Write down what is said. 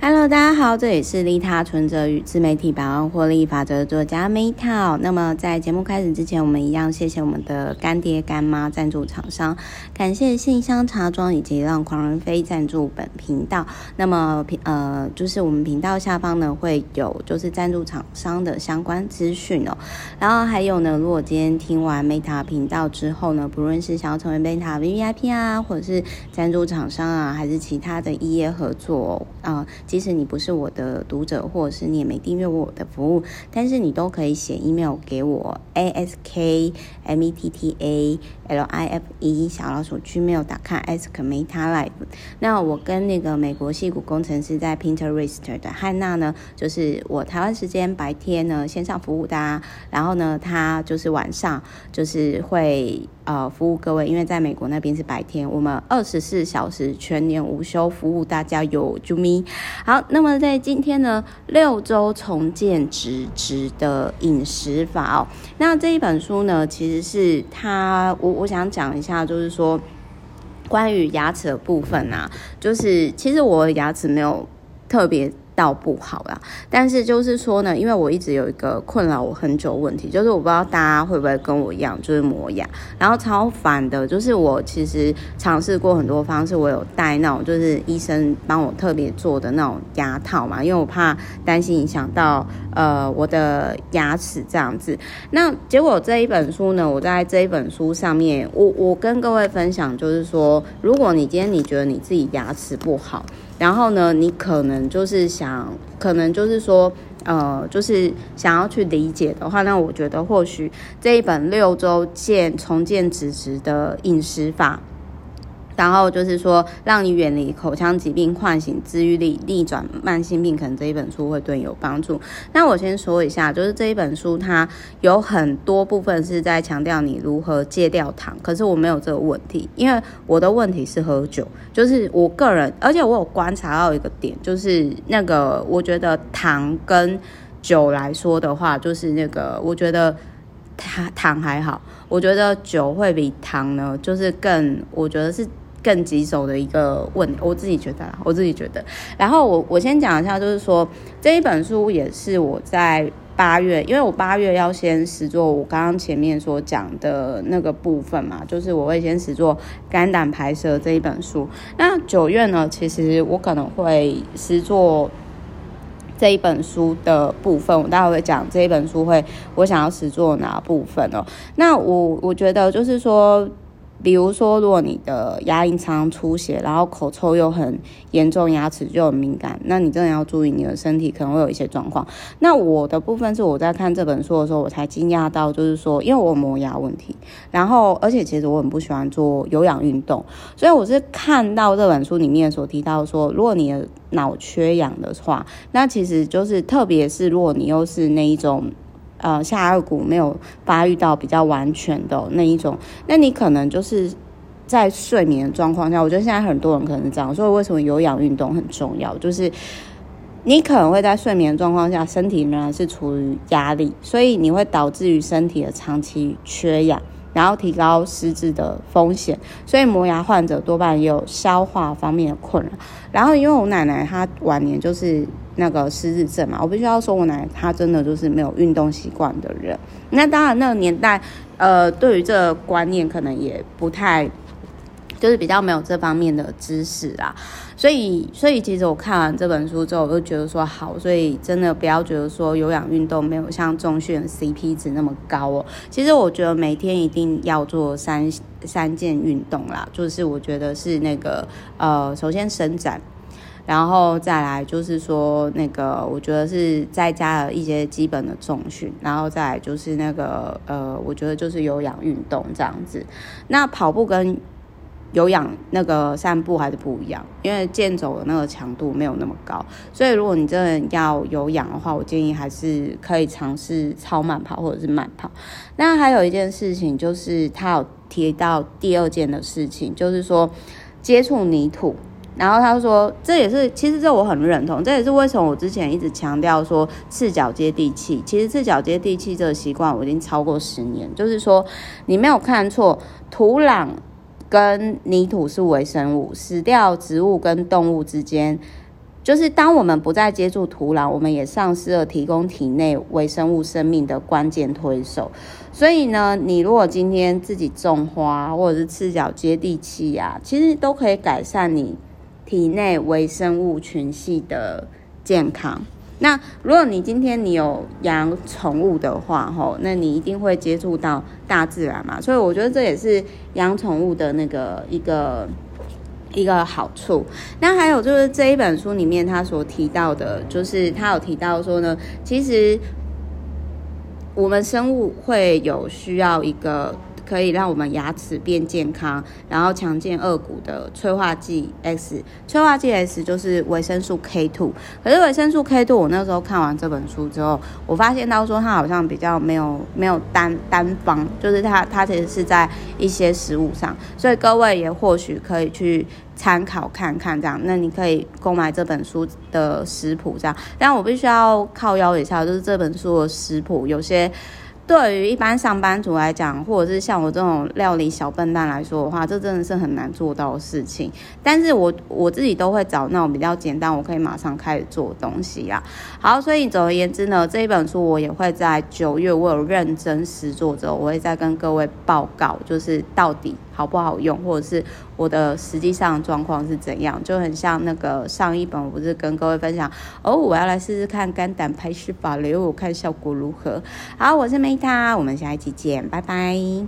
Hello，大家好，这里是利他存折与自媒体百万获利法则的作家 Meta。那么在节目开始之前，我们一样谢谢我们的干爹干妈赞助厂商，感谢信箱茶庄以及让狂人飞赞助本频道。那么呃，就是我们频道下方呢会有就是赞助厂商的相关资讯哦。然后还有呢，如果今天听完 Meta 频道之后呢，不论是想要成为 Meta VIP 啊，或者是赞助厂商啊，还是其他的异业合作啊。即使你不是我的读者，或者是你也没订阅过我的服务，但是你都可以写 email 给我 a s k m e t t a l i f e 小老鼠 gmail.com ask meta life。那我跟那个美国戏骨工程师在 Pinterest 的汉娜呢，就是我台湾时间白天呢线上服务大家，然后呢他就是晚上就是会。呃，服务各位，因为在美国那边是白天，我们二十四小时全年无休服务大家，有啾咪。好，那么在今天呢，六周重建直直的饮食法哦，那这一本书呢，其实是他，我我想讲一下，就是说关于牙齿的部分啊，就是其实我牙齿没有特别。倒不好啦，但是就是说呢，因为我一直有一个困扰我很久问题，就是我不知道大家会不会跟我一样，就是磨牙，然后超烦的，就是我其实尝试过很多方式，我有戴那种就是医生帮我特别做的那种牙套嘛，因为我怕担心影响到呃我的牙齿这样子。那结果这一本书呢，我在这一本书上面，我我跟各位分享，就是说，如果你今天你觉得你自己牙齿不好，然后呢，你可能就是想，可能就是说，呃，就是想要去理解的话，那我觉得或许这一本六周建重建直直的饮食法。然后就是说，让你远离口腔疾病，唤醒治愈力，逆转慢性病，可能这一本书会对你有帮助。那我先说一下，就是这一本书它有很多部分是在强调你如何戒掉糖，可是我没有这个问题，因为我的问题是喝酒，就是我个人，而且我有观察到一个点，就是那个我觉得糖跟酒来说的话，就是那个我觉得糖糖还好，我觉得酒会比糖呢，就是更，我觉得是。更棘手的一个问，我自己觉得，我自己觉得。然后我我先讲一下，就是说这一本书也是我在八月，因为我八月要先实作我刚刚前面所讲的那个部分嘛，就是我会先实作肝胆排舌这一本书。那九月呢，其实我可能会实作这一本书的部分，我待会会讲这一本书会我想要实作哪部分哦。那我我觉得就是说。比如说，如果你的牙龈常常出血，然后口臭又很严重，牙齿就很敏感，那你真的要注意，你的身体可能会有一些状况。那我的部分是我在看这本书的时候，我才惊讶到，就是说，因为我磨牙问题，然后而且其实我很不喜欢做有氧运动，所以我是看到这本书里面所提到说，如果你的脑缺氧的话，那其实就是特别是如果你又是那一种。呃，下顎骨没有发育到比较完全的那一种，那你可能就是在睡眠的状况下，我觉得现在很多人可能是这样，所以为什么有氧运动很重要？就是你可能会在睡眠状况下，身体仍然是处于压力，所以你会导致于身体的长期缺氧。然后提高失智的风险，所以磨牙患者多半也有消化方面的困扰。然后因为我奶奶她晚年就是那个失智症嘛，我必须要说，我奶奶她真的就是没有运动习惯的人。那当然那个年代，呃，对于这个观念可能也不太。就是比较没有这方面的知识啦，所以所以其实我看完这本书之后，我就觉得说好，所以真的不要觉得说有氧运动没有像重训 CP 值那么高哦。其实我觉得每天一定要做三三件运动啦，就是我觉得是那个呃，首先伸展，然后再来就是说那个我觉得是再加了一些基本的重训，然后再来就是那个呃，我觉得就是有氧运动这样子。那跑步跟有氧那个散步还是不一样，因为健走的那个强度没有那么高，所以如果你真的要有氧的话，我建议还是可以尝试超慢跑或者是慢跑。那还有一件事情就是他有提到第二件的事情，就是说接触泥土。然后他说这也是其实这我很认同，这也是为什么我之前一直强调说赤脚接地气。其实赤脚接地气这个习惯我已经超过十年，就是说你没有看错，土壤。跟泥土是微生物，死掉植物跟动物之间就是当我们不再接触土壤，我们也丧失了提供体内微生物生命的关键推手。所以呢，你如果今天自己种花，或者是赤脚接地气呀，其实都可以改善你体内微生物群系的健康。那如果你今天你有养宠物的话，吼，那你一定会接触到大自然嘛。所以我觉得这也是养宠物的那个一个一个好处。那还有就是这一本书里面他所提到的，就是他有提到说呢，其实我们生物会有需要一个。可以让我们牙齿变健康，然后强健颚骨的催化剂 X，催化剂 X 就是维生素 K2。可是维生素 K2，我那时候看完这本书之后，我发现到说它好像比较没有没有单单方，就是它它其实是在一些食物上，所以各位也或许可以去参考看看这样。那你可以购买这本书的食谱这样，但我必须要靠腰一下，就是这本书的食谱有些。对于一般上班族来讲，或者是像我这种料理小笨蛋来说的话，这真的是很难做到的事情。但是我我自己都会找那种比较简单，我可以马上开始做东西啊。好，所以总而言之呢，这一本书我也会在九月，我有认真实作之后，我会再跟各位报告，就是到底。好不好用，或者是我的实际上状况是怎样，就很像那个上一本，我不是跟各位分享哦，我要来试试看肝胆排湿法了，我看效果如何。好，我是梅塔我们下一期见，拜拜。